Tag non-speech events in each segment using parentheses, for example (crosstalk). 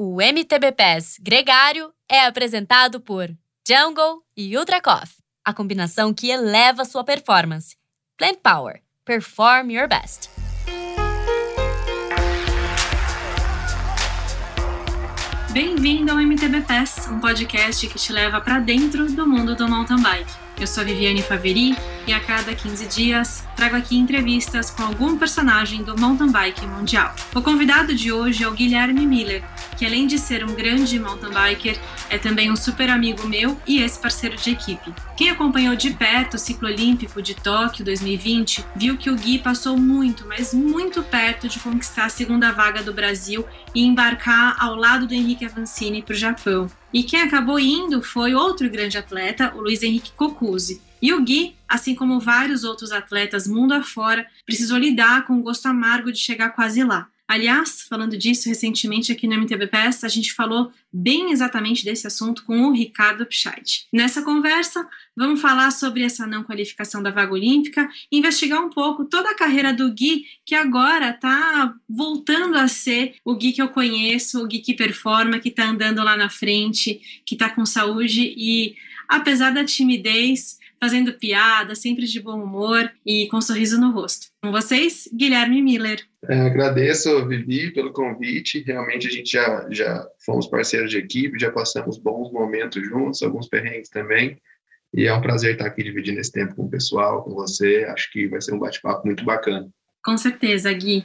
O MTB Pass Gregário é apresentado por Jungle e Ultra Coffee, a combinação que eleva sua performance. Plant Power. Perform your best. Bem-vindo ao MTB Pass, um podcast que te leva para dentro do mundo do mountain bike. Eu sou Viviane Faveri e a cada 15 dias trago aqui entrevistas com algum personagem do mountain bike mundial. O convidado de hoje é o Guilherme Miller, que além de ser um grande mountain biker, é também um super amigo meu e ex-parceiro de equipe. Quem acompanhou de perto o ciclo olímpico de Tóquio 2020 viu que o Gui passou muito, mas muito perto de conquistar a segunda vaga do Brasil e embarcar ao lado do Henrique Avancini para o Japão. E quem acabou indo foi outro grande atleta, o Luiz Henrique Cocuzzi. E o Gui, assim como vários outros atletas mundo afora, precisou lidar com o gosto amargo de chegar quase lá. Aliás, falando disso, recentemente aqui no MTBPS, a gente falou bem exatamente desse assunto com o Ricardo Pscheit. Nessa conversa, vamos falar sobre essa não qualificação da vaga olímpica, investigar um pouco toda a carreira do Gui, que agora está voltando a ser o Gui que eu conheço, o Gui que performa, que está andando lá na frente, que está com saúde e, apesar da timidez, fazendo piada, sempre de bom humor e com um sorriso no rosto. Com vocês, Guilherme Miller. É, agradeço, Vivi, pelo convite. Realmente a gente já, já fomos parceiros de equipe, já passamos bons momentos juntos, alguns perrengues também. E é um prazer estar aqui dividindo esse tempo com o pessoal, com você. Acho que vai ser um bate-papo muito bacana. Com certeza, Gui.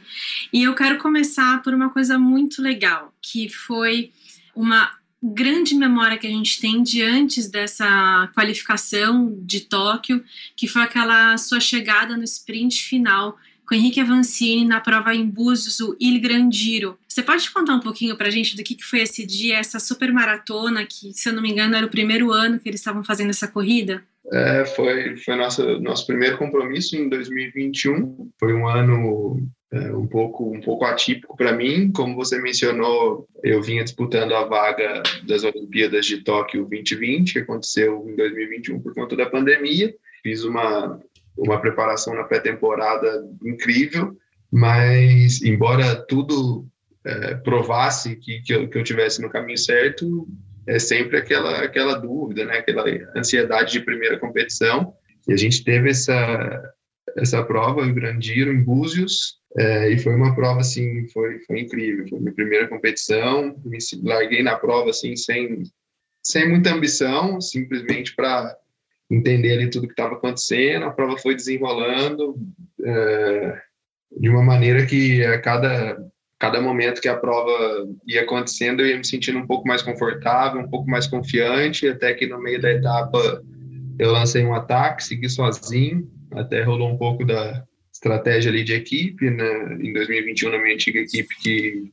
E eu quero começar por uma coisa muito legal, que foi uma grande memória que a gente tem de antes dessa qualificação de Tóquio, que foi aquela sua chegada no sprint final com Henrique Avancini na prova em Búzios, o Il Grandiro. Você pode contar um pouquinho para a gente do que, que foi esse dia, essa super maratona, que, se eu não me engano, era o primeiro ano que eles estavam fazendo essa corrida? É, foi foi nosso, nosso primeiro compromisso em 2021. Foi um ano é, um pouco um pouco atípico para mim, como você mencionou, eu vinha disputando a vaga das Olimpíadas de Tóquio 2020, que aconteceu em 2021 por conta da pandemia. Fiz uma uma preparação na pré-temporada incrível, mas embora tudo é, provasse que, que eu, que eu tivesse no caminho certo, é sempre aquela aquela dúvida, né? Aquela ansiedade de primeira competição. E a gente teve essa essa prova em Grandiro, em Búzios, é, e foi uma prova, assim, foi, foi incrível. Foi minha primeira competição, me larguei na prova, assim, sem, sem muita ambição, simplesmente para entender ali tudo que estava acontecendo. A prova foi desenrolando é, de uma maneira que a cada, cada momento que a prova ia acontecendo, eu ia me sentindo um pouco mais confortável, um pouco mais confiante, até que no meio da etapa eu lancei um ataque, segui sozinho, até rolou um pouco da estratégia ali de equipe, né? Em 2021, na minha antiga equipe, que,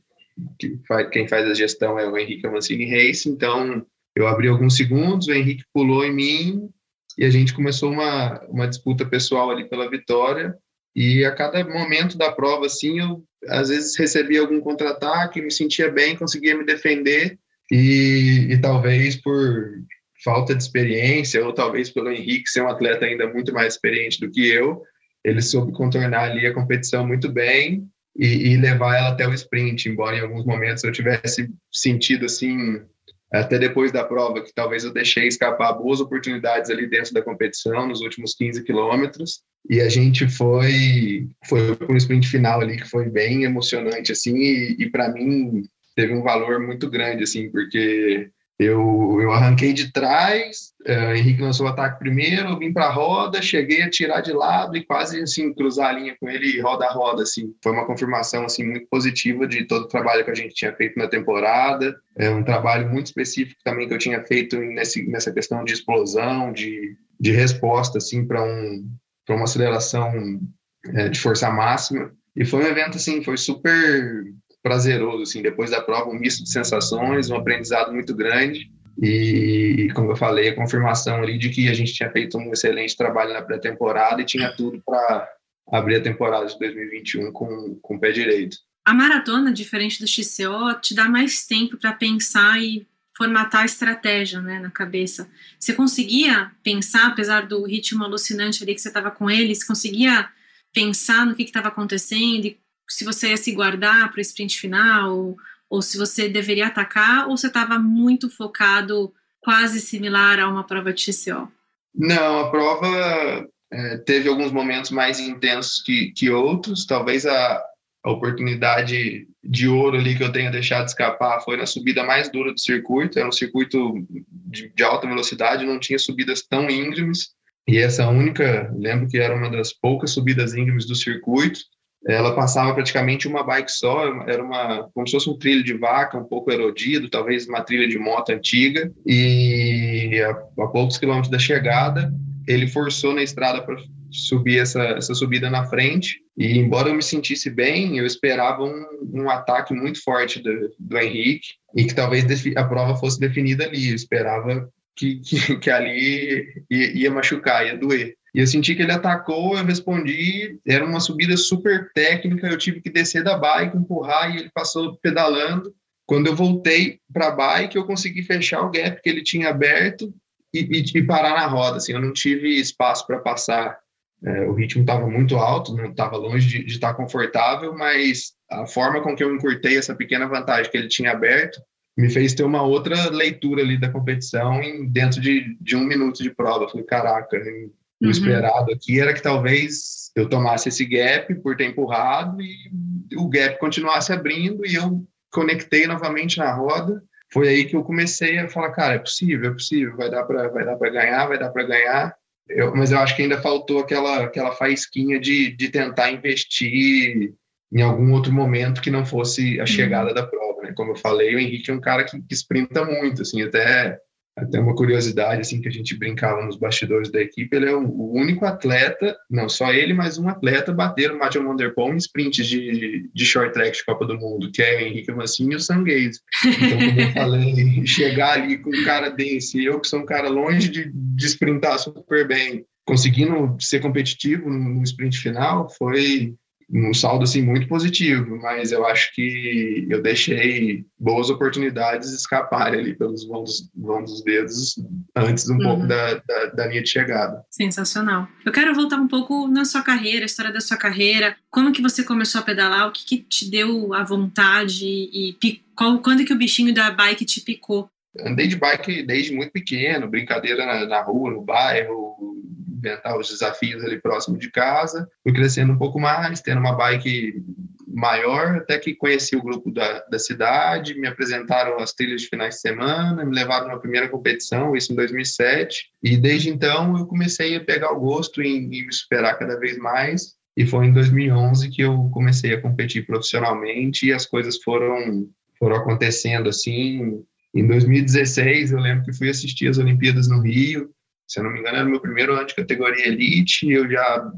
que faz, quem faz a gestão é o Henrique Amancini Race, então eu abri alguns segundos, o Henrique pulou em mim e a gente começou uma, uma disputa pessoal ali pela vitória, e a cada momento da prova, assim, eu às vezes recebia algum contra-ataque, me sentia bem, conseguia me defender, e, e talvez por falta de experiência, ou talvez pelo Henrique ser um atleta ainda muito mais experiente do que eu, ele soube contornar ali a competição muito bem e, e, levar ela até o sprint, embora em alguns momentos eu tivesse sentido assim, até depois da prova, que talvez eu deixei escapar boas oportunidades ali dentro da competição, nos últimos 15 quilômetros, e a gente foi foi para um sprint final ali que foi bem emocionante, assim, e, e para mim teve um valor muito grande, assim, porque eu, eu arranquei de trás, uh, Henrique lançou o ataque primeiro, eu vim para a roda, cheguei a tirar de lado e quase assim cruzar a linha com ele roda a roda assim. Foi uma confirmação assim muito positiva de todo o trabalho que a gente tinha feito na temporada. É um trabalho muito específico também que eu tinha feito nesse, nessa questão de explosão, de, de resposta assim para um para uma aceleração é, de força máxima. E foi um evento assim, foi super prazeroso, assim, depois da prova, um misto de sensações, um aprendizado muito grande. E, como eu falei, a confirmação ali de que a gente tinha feito um excelente trabalho na pré-temporada e tinha tudo para abrir a temporada de 2021 com, com o pé direito. A maratona, diferente do XCO, te dá mais tempo para pensar e formatar a estratégia né, na cabeça. Você conseguia pensar, apesar do ritmo alucinante ali que você estava com ele, você conseguia pensar no que estava acontecendo e se você ia se guardar para o sprint final, ou, se você deveria atacar, ou você estava muito focado, quase similar a uma prova de TCO? Não, a prova é, teve alguns momentos mais intensos que, que outros. Talvez a, a oportunidade de ouro ali que eu tenha deixado escapar foi na subida mais dura do circuito. Era um circuito de, de alta velocidade, não tinha subidas tão íngremes. E essa única, lembro que era uma das poucas subidas íngremes do circuito ela passava praticamente uma bike só, era uma como se fosse um trilho de vaca, um pouco erodido, talvez uma trilha de moto antiga, e a, a poucos quilômetros da chegada, ele forçou na estrada para subir essa, essa subida na frente, e embora eu me sentisse bem, eu esperava um, um ataque muito forte do, do Henrique, e que talvez a prova fosse definida ali, eu esperava que, que, que ali ia, ia machucar, ia doer. E eu senti que ele atacou, eu respondi, era uma subida super técnica, eu tive que descer da bike, empurrar e ele passou pedalando. Quando eu voltei para a bike, eu consegui fechar o gap que ele tinha aberto e, e, e parar na roda. Assim, eu não tive espaço para passar. É, o ritmo estava muito alto, não estava longe de, estar confortável, mas a forma com que eu encurtei essa pequena vantagem que ele tinha aberto me fez ter uma outra leitura ali da competição em, dentro de, de um minuto de prova. Eu falei, caraca, o uhum. esperado aqui era que talvez eu tomasse esse gap por ter empurrado e o gap continuasse abrindo e eu conectei novamente na roda. Foi aí que eu comecei a falar, cara, é possível, é possível, vai dar para vai dar para ganhar, vai dar para ganhar. Eu, mas eu acho que ainda faltou aquela aquela faísquinha de, de tentar investir em algum outro momento que não fosse a uhum. chegada uhum. da prova, né? Como eu falei, o Henrique é um cara que, que sprinta muito, assim, até até uma curiosidade assim que a gente brincava nos bastidores da equipe, ele é o único atleta, não só ele, mas um atleta bater o Matthew Van Der Poel em sprints de, de short track de Copa do Mundo, que é o Henrique Mancini e o Sanguês. Então, como eu falei, (laughs) chegar ali com um cara desse, eu que sou um cara longe de, de sprintar super bem, conseguindo ser competitivo no sprint final, foi um saldo assim muito positivo, mas eu acho que eu deixei boas oportunidades escaparem ali pelos vãos, vãos dos dedos antes um uhum. pouco da, da, da, linha de chegada. Sensacional. Eu quero voltar um pouco na sua carreira, a história da sua carreira, como que você começou a pedalar, o que, que te deu a vontade e qual, quando que o bichinho da bike te picou? Andei de bike desde muito pequeno, brincadeira na, na rua, no bairro, inventar os desafios ali próximo de casa. Fui crescendo um pouco mais, tendo uma bike maior, até que conheci o grupo da, da cidade, me apresentaram as trilhas de finais de semana, me levaram na primeira competição, isso em 2007, e desde então eu comecei a pegar o gosto em, em me superar cada vez mais, e foi em 2011 que eu comecei a competir profissionalmente e as coisas foram foram acontecendo assim. Em 2016 eu lembro que fui assistir as Olimpíadas no Rio se eu não me engano, era o meu primeiro ano de categoria elite, eu já,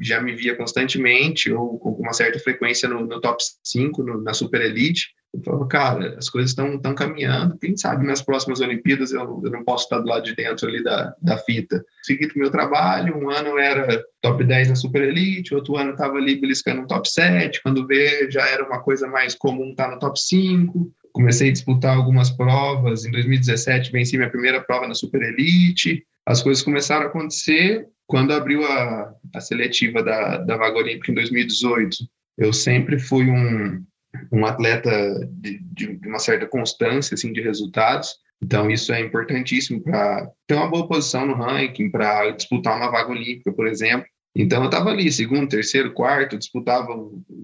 já me via constantemente, ou com uma certa frequência no, no top 5, no, na super elite. Eu falava, cara, as coisas estão caminhando, quem sabe nas próximas Olimpíadas eu, eu, não posso estar do lado de dentro ali da, da fita. Segui o meu trabalho, um ano era top 10 na super elite, outro ano estava ali beliscando um top 7, quando vê já era uma coisa mais comum estar no top 5 comecei a disputar algumas provas. Em 2017, venci minha primeira prova na Super Elite as coisas começaram a acontecer quando abriu a, a seletiva da, da vaga olímpica em 2018. Eu sempre fui um, um atleta de, de, uma certa constância assim, de resultados, então isso é importantíssimo para ter uma boa posição no ranking, para disputar uma vaga olímpica, por exemplo. Então eu estava ali, segundo, terceiro, quarto, disputava,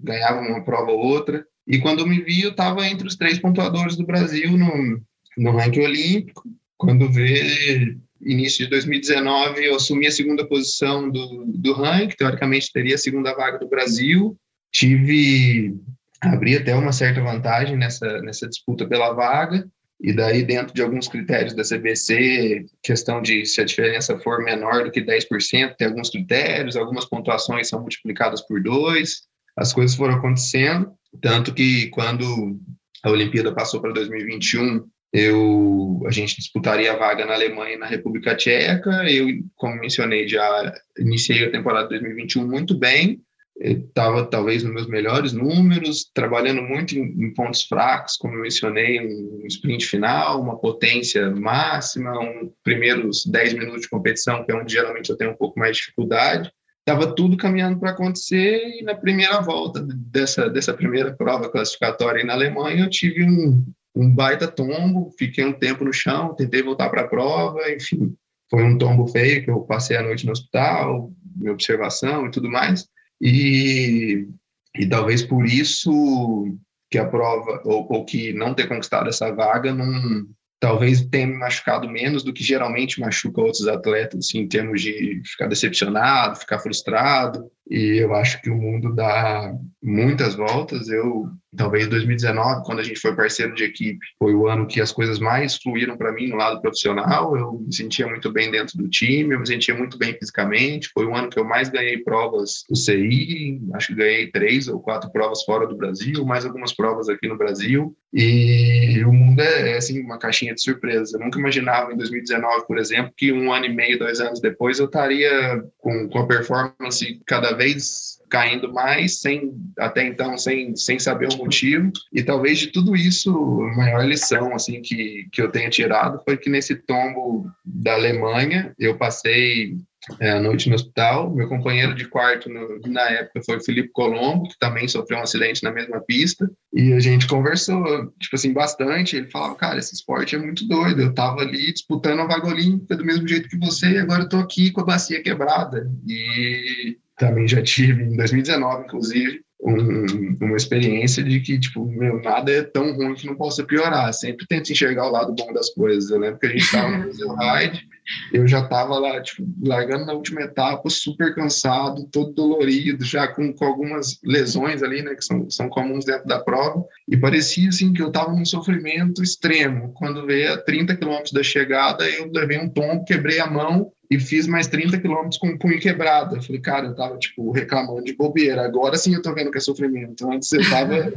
ganhava uma prova ou outra, e quando eu me vi, eu estava entre os três pontuadores do Brasil no, no ranking olímpico. Quando vê, início de 2019, eu assumi a segunda posição do, do ranking, teoricamente teria a segunda vaga do Brasil. Tive, abri até uma certa vantagem nessa, nessa disputa pela vaga, e daí, dentro de alguns critérios da CBC, questão de se a diferença for menor do que 10%, tem alguns critérios, algumas pontuações são multiplicadas por dois, as coisas foram acontecendo, tanto que quando a Olimpíada passou para 2021, eu a gente disputaria a vaga na Alemanha e na República Tcheca. Eu, como mencionei, já iniciei a temporada 2021 muito bem. Estava talvez nos meus melhores números, trabalhando muito em, em, pontos fracos, como eu mencionei, um sprint final, uma potência máxima, um primeiros 10 minutos de competição, que é onde geralmente eu tenho um pouco mais de dificuldade. estava tudo caminhando para acontecer e na primeira volta dessa, dessa primeira prova classificatória na Alemanha eu tive um, um baita tombo, fiquei um tempo no chão, tentei voltar para a prova, enfim, foi um tombo feio que eu passei a noite no hospital, minha observação e tudo mais, e, e talvez por isso que a prova, ou, ou que não ter conquistado essa vaga, não, talvez tenha me machucado menos do que geralmente machuca outros atletas, assim, em termos de ficar decepcionado, ficar frustrado. E eu acho que o mundo dá muitas voltas. Eu, talvez 2019, quando a gente foi parceiro de equipe, foi o ano que as coisas mais fluíram para mim no lado profissional. Eu me sentia muito bem dentro do time, eu me sentia muito bem fisicamente. Foi o ano que eu mais ganhei provas do CI, acho que ganhei três ou quatro provas fora do Brasil, mais algumas provas aqui no Brasil. E o mundo é, é assim, uma caixinha de surpresas. Eu nunca imaginava em 2019, por exemplo, que um ano e meio, dois anos depois, eu estaria com, com a performance cada vez caindo mais, sem até então sem, sem saber o motivo. E talvez de tudo isso, a maior lição assim que, que eu tenha tirado foi que nesse tombo da Alemanha, eu passei é, a noite no hospital. Meu companheiro de quarto no, na época foi o Felipe Colombo, que também sofreu um acidente na mesma pista. E a gente conversou, tipo assim, bastante. Ele falava, cara, esse esporte é muito doido. Eu tava ali disputando a vaga olímpica do mesmo jeito que você e agora eu tô aqui com a bacia quebrada. E também já tive, em 2019, inclusive, um, uma experiência de que, tipo, meu, nada é tão ruim que não possa piorar. Sempre tento enxergar o lado bom das coisas. Eu lembro que a gente estava no (laughs) Brasil Ride, eu já estava lá, tipo, largando na última etapa, super cansado, todo dolorido, já com, com algumas lesões ali, né, que são, são comuns dentro da prova, e parecia, assim, que eu estava num sofrimento extremo. Quando veio a 30 quilômetros da chegada, eu levei um tombo, quebrei a mão, e fiz mais 30 quilômetros com o punho quebrado. Eu falei, cara, eu tava, tipo, reclamando de bobeira. Agora sim eu tô vendo que é sofrimento. Antes eu tava,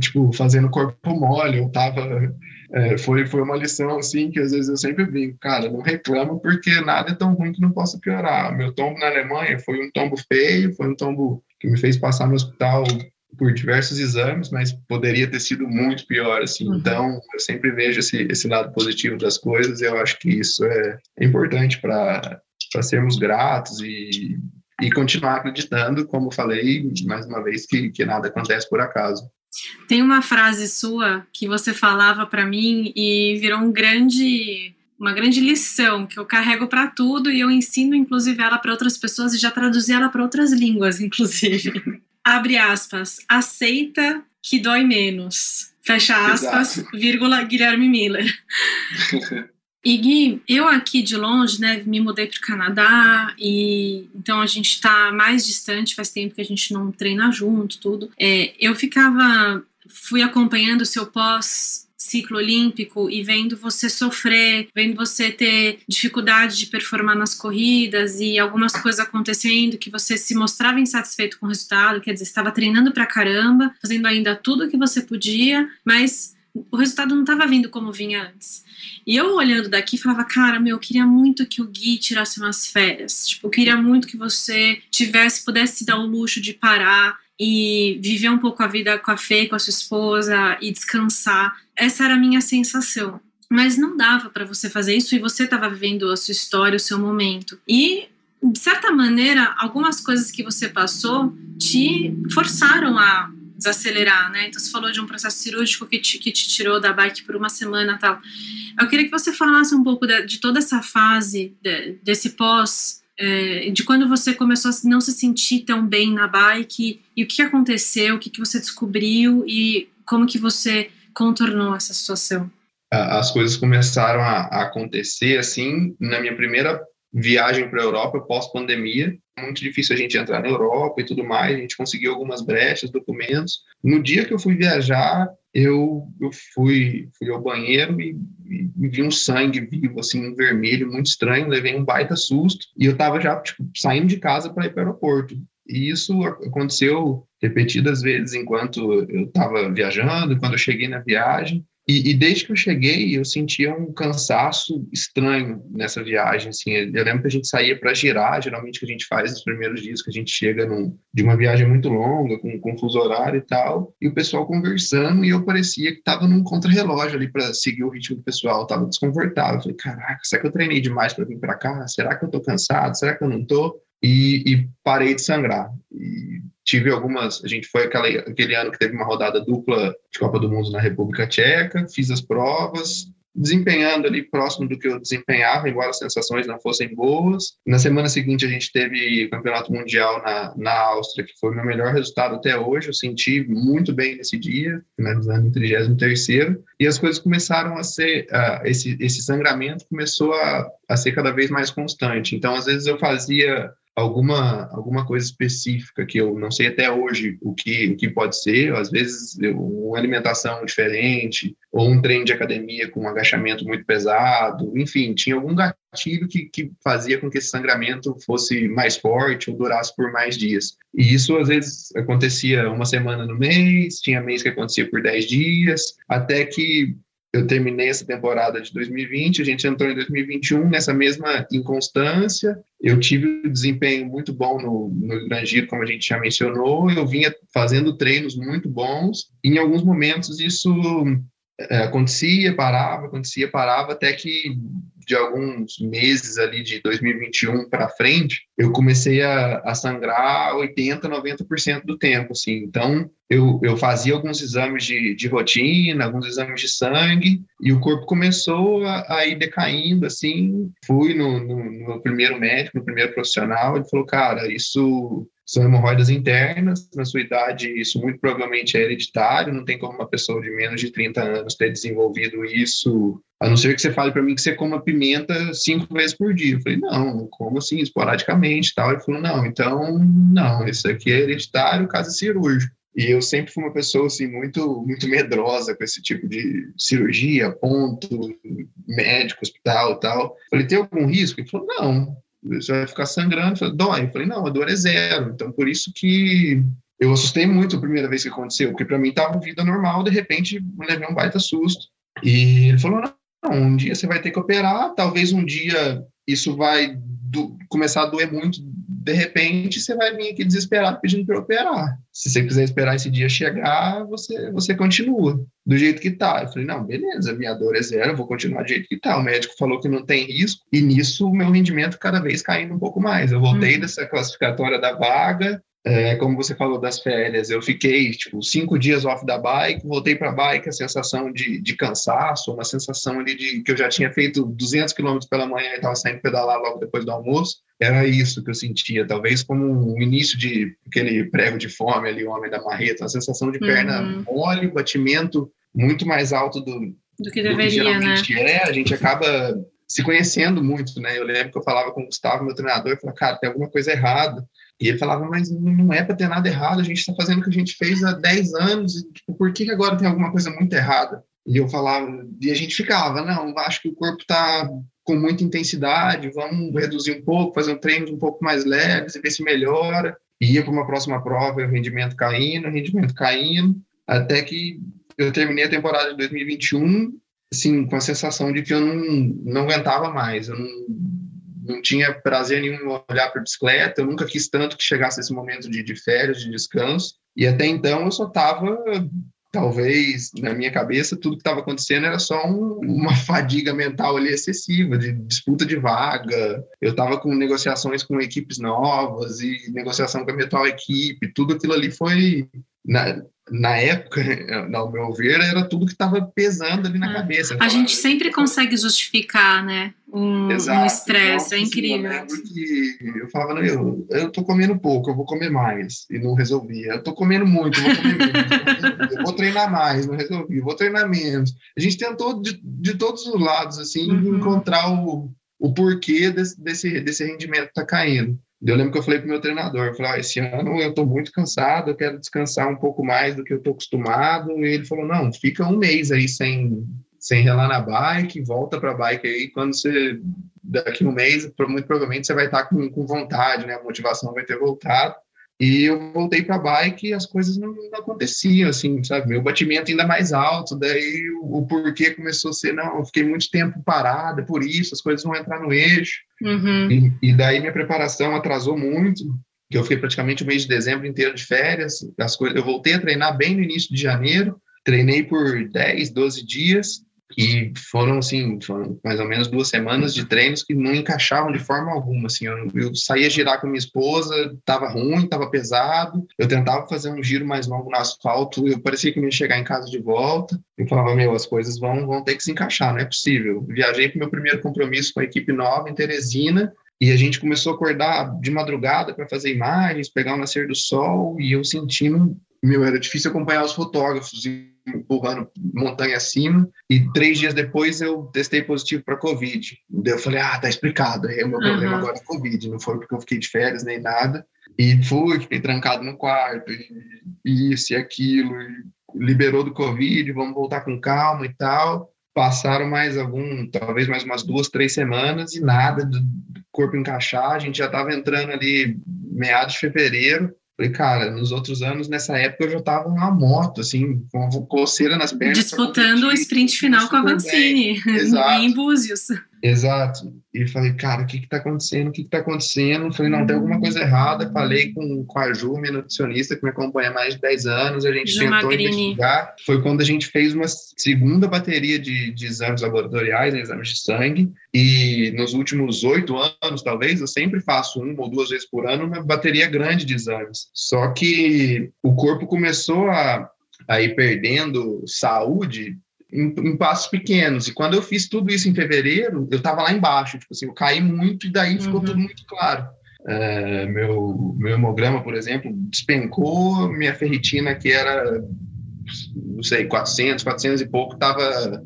tipo, fazendo corpo mole, eu tava... É, foi, foi uma lição, assim, que às vezes eu sempre brinco, cara, não reclamo porque nada é tão ruim que não possa piorar. Meu tombo na Alemanha foi um tombo feio, foi um tombo que me fez passar no hospital por diversos exames, mas poderia ter sido muito pior, assim. Uhum. Então, eu sempre vejo esse, esse lado positivo das coisas e eu acho que isso é, importante para sermos gratos e, e continuar acreditando, como falei mais uma vez, que, que nada acontece por acaso. Tem uma frase sua que você falava para mim e virou um grande uma grande lição que eu carrego para tudo e eu ensino inclusive ela para outras pessoas e já traduzi ela para outras línguas (laughs) inclusive abre aspas, aceita que dói menos, fecha aspas, Exato. vírgula, Guilherme Miller. (laughs) E Gui, eu aqui de longe, né, me mudei para o Canadá e então a gente está mais distante, faz tempo que a gente não treina junto, tudo. É, eu ficava, fui acompanhando o seu pós ciclo olímpico e vendo você sofrer, vendo você ter dificuldade de performar nas corridas e algumas coisas acontecendo que você se mostrava insatisfeito com o resultado, quer dizer, estava treinando pra caramba, fazendo ainda tudo o que você podia, mas o resultado não estava vindo como vinha antes. E eu olhando daqui falava, cara, meu, eu queria muito que o Gui tirasse umas férias. Tipo, eu queria muito que você tivesse, pudesse dar o luxo de parar e viver um pouco a vida com a Fê, com a sua esposa e descansar. Essa era a minha sensação. Mas não dava para você fazer isso e você estava vivendo a sua história, o seu momento. E, de certa maneira, algumas coisas que você passou te forçaram a desacelerar, né? Então, você falou de um processo cirúrgico que te, que te tirou da bike por uma semana tal. Eu queria que você falasse um pouco de, de toda essa fase, de, desse pós é, de quando você começou a não se sentir tão bem na bike e o que aconteceu, o que, que você descobriu e como que você contornou essa situação? As coisas começaram a, acontecer assim na minha primeira viagem para a Europa pós-pandemia. Muito difícil a gente entrar na Europa e tudo mais. A gente conseguiu algumas brechas, documentos. No dia que eu fui viajar, eu, eu fui, fui ao banheiro e, e, vi um sangue vivo, assim, vermelho, muito estranho. Levei um baita susto e eu estava já tipo, saindo de casa para ir para o aeroporto. E isso aconteceu repetidas vezes enquanto eu estava viajando, quando eu cheguei na viagem. E, e, desde que eu cheguei, eu sentia um cansaço estranho nessa viagem. Assim, eu lembro que a gente saía para girar, geralmente que a gente faz nos primeiros dias, que a gente chega num, de uma viagem muito longa, com, com fuso horário e tal, e o pessoal conversando, e eu parecia que estava num contrarrelógio ali para seguir o ritmo do pessoal, estava desconfortável. Eu falei, caraca, será que eu treinei demais para vir para cá? Será que eu estou cansado? Será que eu não estou? e, e parei de sangrar. Tive algumas. A gente foi aquela, aquele ano que teve uma rodada dupla de Copa do Mundo na República Tcheca, fiz as provas, desempenhando ali próximo do que eu desempenhava, embora as sensações não fossem boas. Na semana seguinte, a gente teve Campeonato Mundial na, na Áustria, que foi o meu melhor resultado até hoje. Eu senti muito bem nesse dia, finalizando em 33 e as coisas começaram a ser, uh, esse, esse sangramento começou a, a ser cada vez mais constante. Então, às vezes eu fazia alguma, alguma coisa específica que eu não sei até hoje o que, o que pode ser, às vezes uma alimentação diferente, ou um treino de academia com um agachamento muito pesado, enfim, tinha algum gatilho que, que fazia com que esse sangramento fosse mais forte ou durasse por mais dias. E isso às vezes acontecia uma semana no mês, tinha mês que acontecia por 10 dias, até que eu terminei essa temporada de 2020, a gente entrou em 2021 nessa mesma inconstância. Eu tive um desempenho muito bom no, no Grangeiro, como a gente já mencionou. Eu vinha fazendo treinos muito bons. Em alguns momentos isso é, acontecia, parava, acontecia, parava, até que de alguns meses ali de 2021 para frente, eu comecei a, a sangrar 80%, 90% do tempo, assim. Então, eu, eu fazia alguns exames de, de rotina, alguns exames de sangue, e o corpo começou a, a ir decaindo, assim. Fui no, no, no primeiro médico, no primeiro profissional, ele falou, cara, isso são hemorroidas internas, na sua idade isso muito provavelmente é hereditário, não tem como uma pessoa de menos de 30 anos ter desenvolvido isso, a não ser que você fale para mim que você coma pimenta cinco vezes por dia. Eu falei, não, como assim, esporadicamente tal. Ele falou, não, então, não, isso aqui é hereditário, caso cirúrgico. E eu sempre fui uma pessoa assim muito muito medrosa com esse tipo de cirurgia, ponto, médico, hospital, tal. Falei, tem algum risco? Ele falou, não você vai ficar sangrando. Falei, dói. Eu falei, não, a dor é zero. Então, por isso que eu assustei muito a primeira vez que aconteceu, porque para mim estava vida normal, de repente me levei um baita susto. E ele falou, não, um dia você vai ter que operar, talvez um dia isso vai do, começar a doer muito de repente você vai vir aqui desesperado pedindo para operar. Se você quiser esperar esse dia chegar, você, você continua do jeito que tá. Eu falei, não, beleza, minha dor é zero, eu vou continuar do jeito que tá. O médico falou que não tem risco, e nisso o meu rendimento cada vez caindo um pouco mais. Eu voltei uhum. dessa classificatória da vaga, é, como você falou das férias, eu fiquei tipo cinco dias off da bike, voltei para a bike, a sensação de, de cansaço, uma sensação ali de que eu já tinha feito 200 quilômetros pela manhã e estava saindo pedalar logo depois do almoço. Era isso que eu sentia, talvez como um início de aquele prego de fome ali, o homem da marreta, uma sensação de perna uhum. mole, batimento muito mais alto do, do que deveria, do que geralmente né? é. A gente acaba se conhecendo muito, né? Eu lembro que eu falava com o Gustavo, meu treinador, e falava, cara, tem alguma coisa errada e ele falava, mas não é para ter nada errado, a gente está fazendo o que a gente fez há 10 anos, e, tipo, por que agora tem alguma coisa muito errada? E eu falava, e a gente ficava, não, acho que o corpo está com muita intensidade, vamos reduzir um pouco, fazer um treino um pouco mais leve, ver se melhora. E ia para uma próxima prova, o rendimento caindo, o rendimento caindo, até que eu terminei a temporada de 2021, assim, com a sensação de que eu não, não aguentava mais, eu não não tinha prazer nenhum em olhar para a bicicleta, eu nunca quis tanto que chegasse esse momento de, de férias, de descanso, e até então eu só estava, talvez, na minha cabeça, tudo que estava acontecendo era só um, uma (laughs) fadiga mental ali excessiva, de disputa de vaga, eu estava com negociações com equipes novas e negociação com a minha atual equipe, tudo aquilo ali foi... Na, na época, ao meu ver, era tudo que estava pesando ali na é. cabeça. A gente sempre consegue justificar, né? Um estresse, um é incrível. Eu, eu falava, eu, eu tô comendo pouco, eu vou comer mais, e não resolvia. Eu tô comendo muito, eu vou comer menos. eu vou treinar mais, não resolvi. Eu vou treinar menos. A gente tentou de, de todos os lados, assim, uhum. encontrar o, o porquê desse, desse, desse rendimento tá caindo. Eu lembro que eu falei para o meu treinador, falei, ah, esse ano eu estou muito cansado, eu quero descansar um pouco mais do que eu estou acostumado. E ele falou, não, fica um mês aí sem, sem relar na bike, volta para a bike aí, quando você, daqui um mês, muito provavelmente você vai estar tá com, com vontade, né? A motivação vai ter voltado. E eu voltei para a bike e as coisas não, não, aconteciam, assim, sabe? Meu batimento ainda mais alto, daí o, o, porquê começou a ser, não, eu fiquei muito tempo parada, por isso, as coisas vão entrar no eixo. Uhum. E, e, daí minha preparação atrasou muito, que eu fiquei praticamente o mês de dezembro inteiro de férias, as coisas, eu voltei a treinar bem no início de janeiro, treinei por 10, 12 dias, E foram, assim, foram mais ou menos duas semanas de treinos que não encaixavam de forma alguma, assim, eu, eu saía girar com minha esposa, tava ruim, tava pesado, eu tentava fazer um giro mais longo no asfalto, eu parecia que não ia chegar em casa de volta, eu falava, meu, as coisas vão, vão ter que se encaixar, não é possível. Viajei para meu primeiro compromisso com a equipe nova em Teresina, e a gente começou a acordar de madrugada para fazer imagens, pegar o nascer do sol, e eu sentindo, meu, era difícil acompanhar os fotógrafos, empurrando montanha acima, e três dias depois eu testei positivo para Covid. Daí eu falei, ah, tá explicado, é o meu uhum. problema agora é Covid, não foi porque eu fiquei de férias nem nada. E fui, fiquei trancado no quarto, e isso e aquilo, e liberou do Covid, vamos voltar com calma e tal. Passaram mais algum, talvez mais umas duas, três semanas e nada do corpo encaixar. A gente já estava entrando ali meados de fevereiro. Falei, cara, nos outros anos, nessa época, eu já estava numa moto, assim, com coceira nas pernas. Disputando o sprint final com a Vancini, (laughs) em Búzios. Exato. E falei, cara, o que que tá acontecendo? O que que tá acontecendo? Falei, não, tem alguma coisa errada. Falei com, com a Ju, minha nutricionista, que me acompanha há mais de 10 anos. A gente Ju tentou Magrini. investigar. Foi quando a gente fez uma segunda bateria de, de exames laboratoriais, né, exames de sangue. E nos últimos oito anos, talvez, eu sempre faço uma ou duas vezes por ano uma bateria grande de exames. Só que o corpo começou a, a ir perdendo saúde em, em, passos pequenos. E quando eu fiz tudo isso em fevereiro, eu estava lá embaixo, tipo assim, eu caí muito e daí ficou uhum. tudo muito claro. É, meu, meu hemograma, por exemplo, despencou, minha ferritina, que era, não sei, 400, 400 e pouco, estava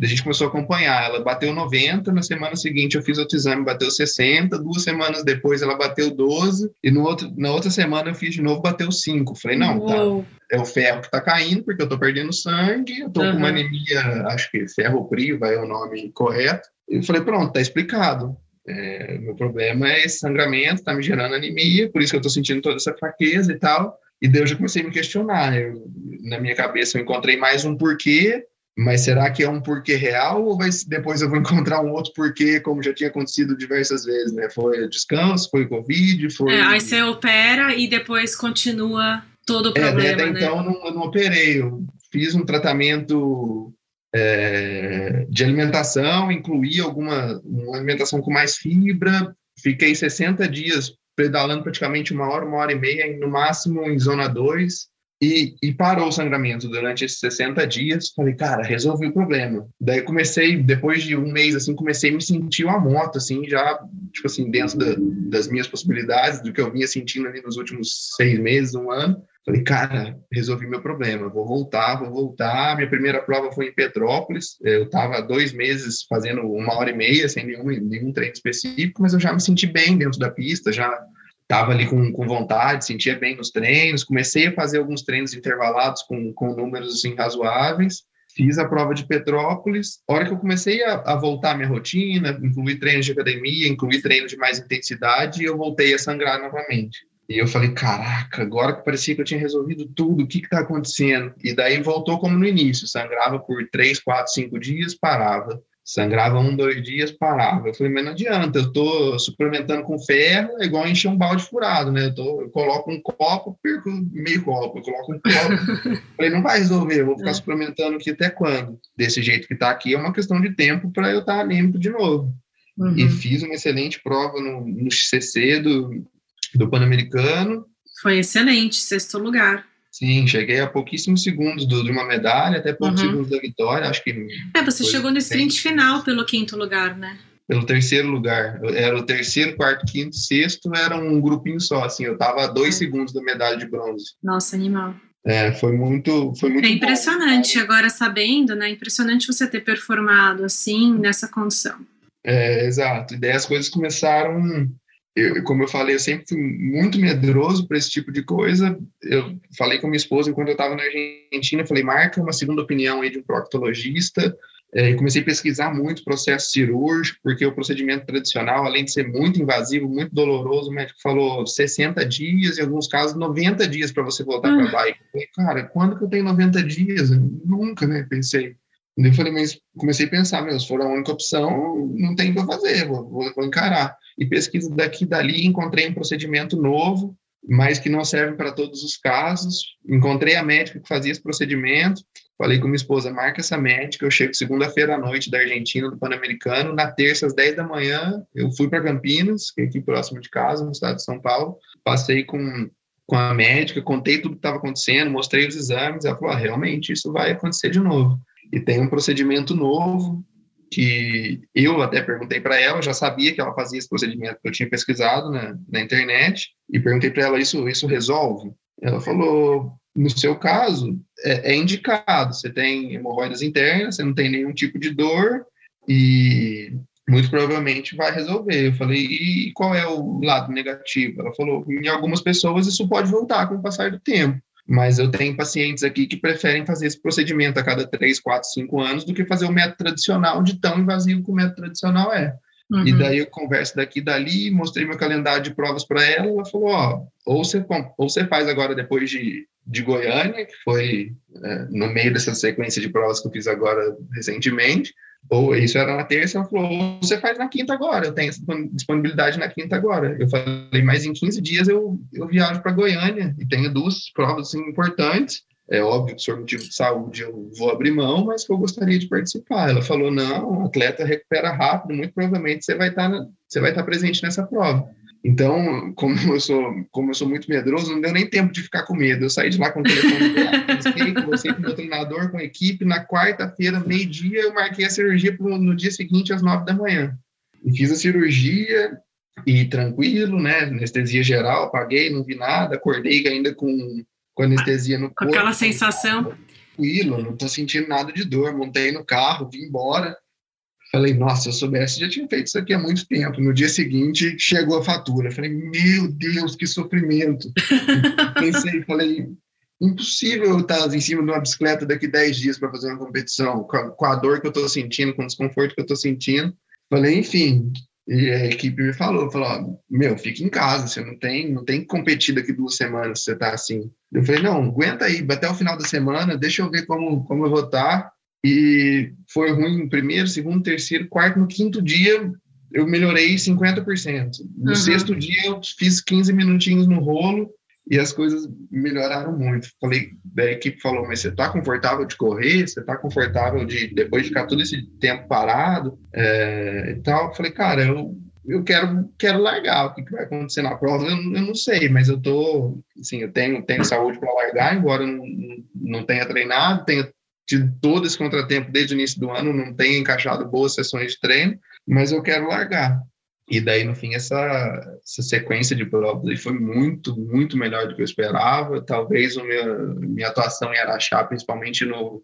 a gente começou a acompanhar. Ela bateu 90, na semana seguinte eu fiz outro exame, bateu 60, duas semanas depois ela bateu 12, e no outro, na outra semana eu fiz de novo, bateu 5. Falei, não, tá, é o ferro que tá caindo, porque eu tô perdendo sangue, eu tô uhum. com uma anemia, acho que ferro priva é o nome correto. E eu falei, pronto, tá explicado. É, meu problema é esse sangramento, tá me gerando anemia, por isso que eu tô sentindo toda essa fraqueza e tal. E daí eu já comecei a me questionar. Eu, na minha cabeça eu encontrei mais um porquê mas será que é um porquê real ou vai, depois eu vou encontrar um outro porquê, como já tinha acontecido diversas vezes, né? Foi descanso, foi Covid, foi. É, aí você opera e depois continua todo o é, problema. É, até né? então eu não, eu não operei, eu fiz um tratamento é, de alimentação, incluí alguma uma alimentação com mais fibra, fiquei 60 dias pedalando praticamente uma hora, uma hora e meia, no máximo em zona 2 e, e, parou o sangramento durante esses 60 dias. Falei, cara, resolvi o problema. Daí comecei, depois de um mês, assim, comecei a me sentir uma moto, assim, já, tipo assim, dentro da, das minhas possibilidades, do que eu vinha sentindo ali nos últimos seis meses, um ano. Falei, cara, resolvi meu problema, vou voltar, vou voltar. Minha primeira prova foi em Petrópolis. Eu estava dois meses fazendo uma hora e meia, sem nenhum, nenhum treino específico, mas eu já me senti bem dentro da pista, já estava ali com, com vontade, sentia bem nos treinos, comecei a fazer alguns treinos intervalados com, com números assim razoáveis, fiz a prova de Petrópolis, a hora que eu comecei a, a voltar à minha rotina, incluir treinos de academia, incluir treinos de mais intensidade, eu voltei a sangrar novamente. E eu falei, caraca, agora que parecia que eu tinha resolvido tudo, o que está acontecendo? E daí voltou como no início, sangrava por três, quatro, cinco dias, parava Sangrava um, dois dias, parava. Eu falei, mas não adianta, eu tô suplementando com ferro, é igual encher um balde furado, né? Eu, tô, eu coloco um copo, perco meio copo, eu coloco um copo. (laughs) falei, não vai resolver, eu vou ficar é. suplementando aqui até quando? Desse jeito que tá aqui, é uma questão de tempo para eu estar tá limpo de novo. Uhum. E fiz uma excelente prova no, no XCC do, do Pan-Americano. Foi excelente, sexto lugar. Sim, cheguei a pouquíssimos segundos do, de uma medalha, até poucos uhum. segundos da vitória, acho que... É, você chegou no sprint final pelo quinto lugar, né? Pelo terceiro lugar. Era o terceiro, quarto, quinto, sexto, era um grupinho só, assim, eu tava a dois é. segundos da medalha de bronze. Nossa, animal. É, foi muito, foi muito É impressionante, bom, agora sabendo, né, impressionante você ter performado assim, nessa condição. É, exato, e daí as coisas começaram eu, como eu falei, eu sempre fui muito medroso para esse tipo de coisa. Eu falei com minha esposa quando eu estava na Argentina, falei, marca uma segunda opinião aí de um proctologista. É, e comecei a pesquisar muito processo cirúrgico, porque o procedimento tradicional, além de ser muito invasivo, muito doloroso, o médico falou 60 dias, em alguns casos 90 dias para você voltar para a bike. Eu falei, cara, quando que eu tenho 90 dias? Eu nunca, né? Pensei. Eu falei, mas comecei a pensar, meu, se for a única opção, não tem o que fazer, vou, vou, encarar e pesquisa daqui e dali, encontrei um procedimento novo, mas que não servem para todos os casos. Encontrei a médica que fazia esse procedimento, falei com minha esposa, marca essa médica, eu chego segunda-feira à noite da Argentina, do Pan-Americano, na terça às 10 da manhã, eu fui para Campinas, que é aqui próximo de casa, no estado de São Paulo, passei com, com a médica, contei tudo que estava acontecendo, mostrei os exames, ela falou, ah, realmente, isso vai acontecer de novo. E tem um procedimento novo, que eu até perguntei para ela, já sabia que ela fazia esse procedimento eu tinha pesquisado na, na internet, e perguntei para ela, isso, isso resolve? Ela falou, no seu caso, é, é, indicado, você tem hemorroidas internas, você não tem nenhum tipo de dor, e muito provavelmente vai resolver. Eu falei, e qual é o lado negativo? Ela falou, em algumas pessoas isso pode voltar com o passar do tempo mas eu tenho pacientes aqui que preferem fazer esse procedimento a cada 3, 4, 5 anos do que fazer o método tradicional, de tão invasivo que o método tradicional é. Uhum. E daí eu converso daqui e dali, mostrei meu calendário de provas para ela, ela falou, ó, ou você, ou você faz agora depois de, de Goiânia, que foi é, no meio dessa sequência de provas que eu fiz agora recentemente, ou isso era na terça, ela falou, você faz na quinta agora, eu tenho essa disponibilidade na quinta agora. Eu falei, mas em 15 dias eu, eu viajo para Goiânia e tenho duas provas assim, importantes. É óbvio que por motivo de saúde eu vou abrir mão, mas que eu gostaria de participar. Ela falou, não, o atleta recupera rápido, muito provavelmente você vai estar, tá você vai estar tá presente nessa prova. Então, como eu sou, como eu sou muito medroso, não deu nem tempo de ficar com medo. Eu saí de lá com o telefone, conversei com o meu treinador, com a equipe. Na quarta-feira, meio-dia, eu marquei a cirurgia pro, no dia seguinte, às nove da manhã. E fiz a cirurgia e tranquilo, né? Anestesia geral, paguei, não vi nada. Acordei ainda com, com anestesia no corpo. Com aquela sensação. Tranquilo, não tô sentindo nada de dor. Montei no carro, vim embora. Falei, nossa, se eu soubesse, já tinha feito isso aqui há muito tempo. No dia seguinte, chegou a fatura. Falei, meu Deus, que sofrimento. (laughs) Pensei, falei, impossível eu estar em cima de uma bicicleta daqui 10 dias para fazer uma competição, com a, dor que eu estou sentindo, com o desconforto que eu estou sentindo. Falei, enfim, e a equipe me falou, falou, meu, fica em casa, você não tem, não tem que competir daqui duas semanas, você está assim. Eu falei, não, aguenta aí, até o final da semana, deixa eu ver como, como eu vou estar, tá. E foi ruim no primeiro, segundo, terceiro, quarto, no quinto dia eu melhorei 50%. No uhum. sexto dia eu fiz 15 minutinhos no rolo e as coisas melhoraram muito. Falei, a equipe falou, mas você está confortável de correr? Você está confortável de, depois de ficar todo esse tempo parado é, e tal? Falei, cara, eu, eu quero, quero largar. O que, que vai acontecer na prova? Eu, eu, não sei, mas eu tô, assim, eu tenho, tenho saúde para largar, embora não, não tenha treinado, tenha tido todo esse contratempo desde o início do ano, não tenho encaixado boas sessões de treino, mas eu quero largar. E daí, no fim, essa, essa sequência de provas foi muito, muito melhor do que eu esperava. Talvez a minha, minha atuação em Araxá, principalmente no,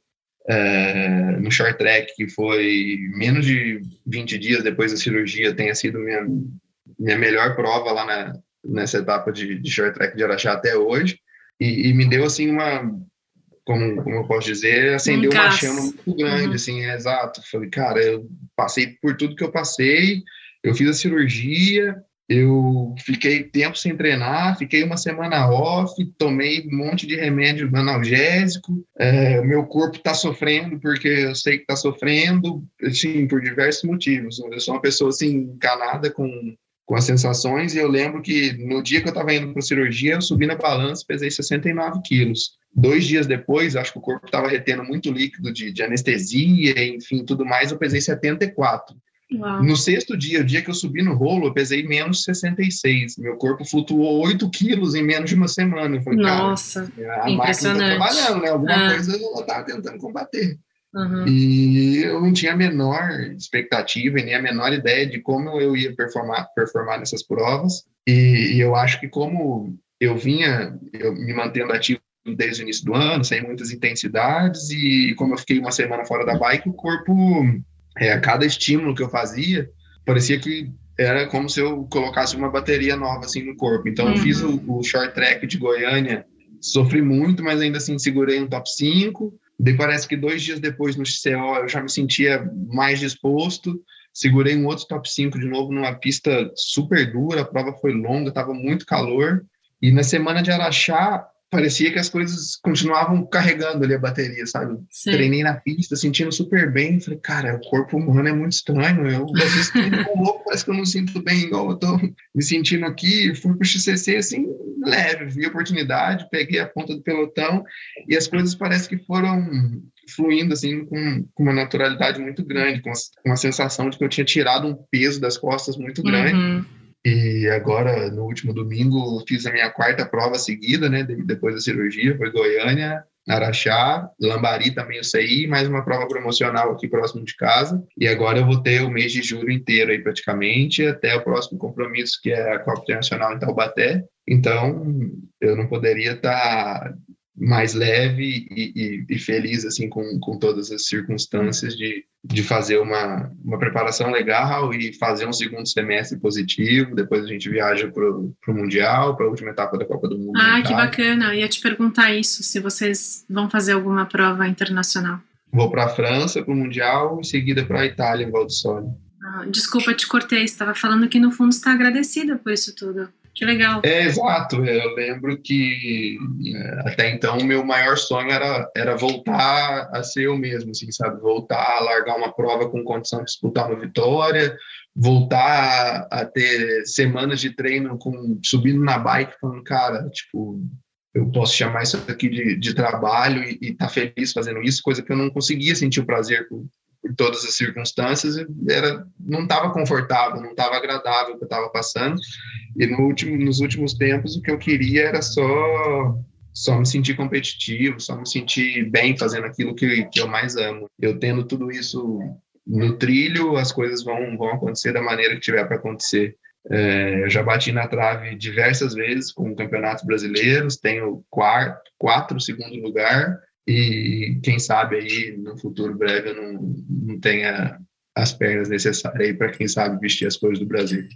é, no short track, que foi menos de 20 dias depois da cirurgia, tenha sido minha, minha melhor prova lá na, nessa etapa de, de short track de Araxá até hoje. E, e me deu, assim, uma, como, como eu posso dizer, acendeu um uma chama muito grande, uhum. assim, é exato. Falei, cara, eu passei por tudo que eu passei, eu fiz a cirurgia, eu fiquei tempo sem treinar, fiquei uma semana off, tomei um monte de remédio analgésico, é, meu corpo está sofrendo porque eu sei que está sofrendo, assim, por diversos motivos. Eu sou uma pessoa, assim, encanada com, com as sensações, e eu lembro que no dia que eu estava indo para cirurgia, eu subi na balança, pesei 69 quilos. Dois dias depois, acho que o corpo estava retendo muito líquido de, de, anestesia, enfim, tudo mais, eu pesei 74. Uau. No sexto dia, o dia que eu subi no rolo, eu pesei menos 66. Meu corpo flutuou 8 quilos em menos de uma semana. Eu falei, Nossa, cara, a máquina está trabalhando, né? Alguma ah. coisa ela estava tentando combater. Uhum. E eu não tinha a menor expectativa e nem a menor ideia de como eu ia performar, performar nessas provas. E, e eu acho que como eu vinha eu me mantendo ativo desde o início do ano, sem muitas intensidades, e como eu fiquei uma semana fora da bike, o corpo, é, a cada estímulo que eu fazia, parecia que era como se eu colocasse uma bateria nova assim no corpo. Então uhum. eu fiz o, o, short track de Goiânia, sofri muito, mas ainda assim segurei um top 5. Daí parece que dois dias depois no XCO eu já me sentia mais disposto. Segurei um outro top 5 de novo numa pista super dura, a prova foi longa, estava muito calor. E na semana de Araxá, parecia que as coisas continuavam carregando ali a bateria, sabe? Sim. Treinei na pista, sentindo super bem. Falei, cara, o corpo humano é muito estranho. Eu, às vezes, um louco, parece que eu não sinto bem igual eu tô me sentindo aqui. Fui pro XCC, assim, leve. Vi a oportunidade, peguei a ponta do pelotão e as coisas parece que foram fluindo, assim, com, com uma naturalidade muito grande, com, uma sensação de que eu tinha tirado um peso das costas muito grande. Uhum e agora, no último domingo, fiz a minha quarta prova seguida, né? Depois da cirurgia, foi Goiânia, Araxá, Lambari também eu saí, mais uma prova promocional aqui próximo de casa. E agora eu vou ter o mês de julho inteiro aí praticamente, até o próximo compromisso, que é a Copa Internacional em Taubaté. Então, eu não poderia estar tá mais leve e, e, e, feliz assim com, com todas as circunstâncias de, de fazer uma, uma preparação legal e fazer um segundo semestre positivo. Depois a gente viaja para o Mundial, para a última etapa da Copa do Mundo. Ah, que bacana! Eu ia te perguntar isso, se vocês vão fazer alguma prova internacional. Vou para a França, para o Mundial, em seguida para a Itália, em Val di Sole. Ah, desculpa, te cortei, estava falando que no fundo está agradecida por isso tudo. Que legal. É, exato. Eu lembro que é, até então o meu maior sonho era, era voltar a ser eu mesmo, assim, sabe? Voltar a largar uma prova com condição de disputar uma vitória, voltar a, a ter semanas de treino com subindo na bike, falando, cara, tipo, eu posso chamar isso aqui de, de trabalho e estar tá feliz fazendo isso, coisa que eu não conseguia sentir o prazer por, por todas as circunstâncias, era não estava confortável, não estava agradável o que eu estava passando. E no último, nos últimos tempos, o que eu queria era só só me sentir competitivo, só me sentir bem fazendo aquilo que, que eu mais amo. Eu tendo tudo isso no trilho, as coisas vão, vão acontecer da maneira que tiver para acontecer. É, eu já bati na trave diversas vezes com campeonatos brasileiros, tenho quarto, quatro segundo lugar, e quem sabe aí no futuro breve eu não, não tenha as pernas necessárias para quem sabe vestir as cores do Brasil.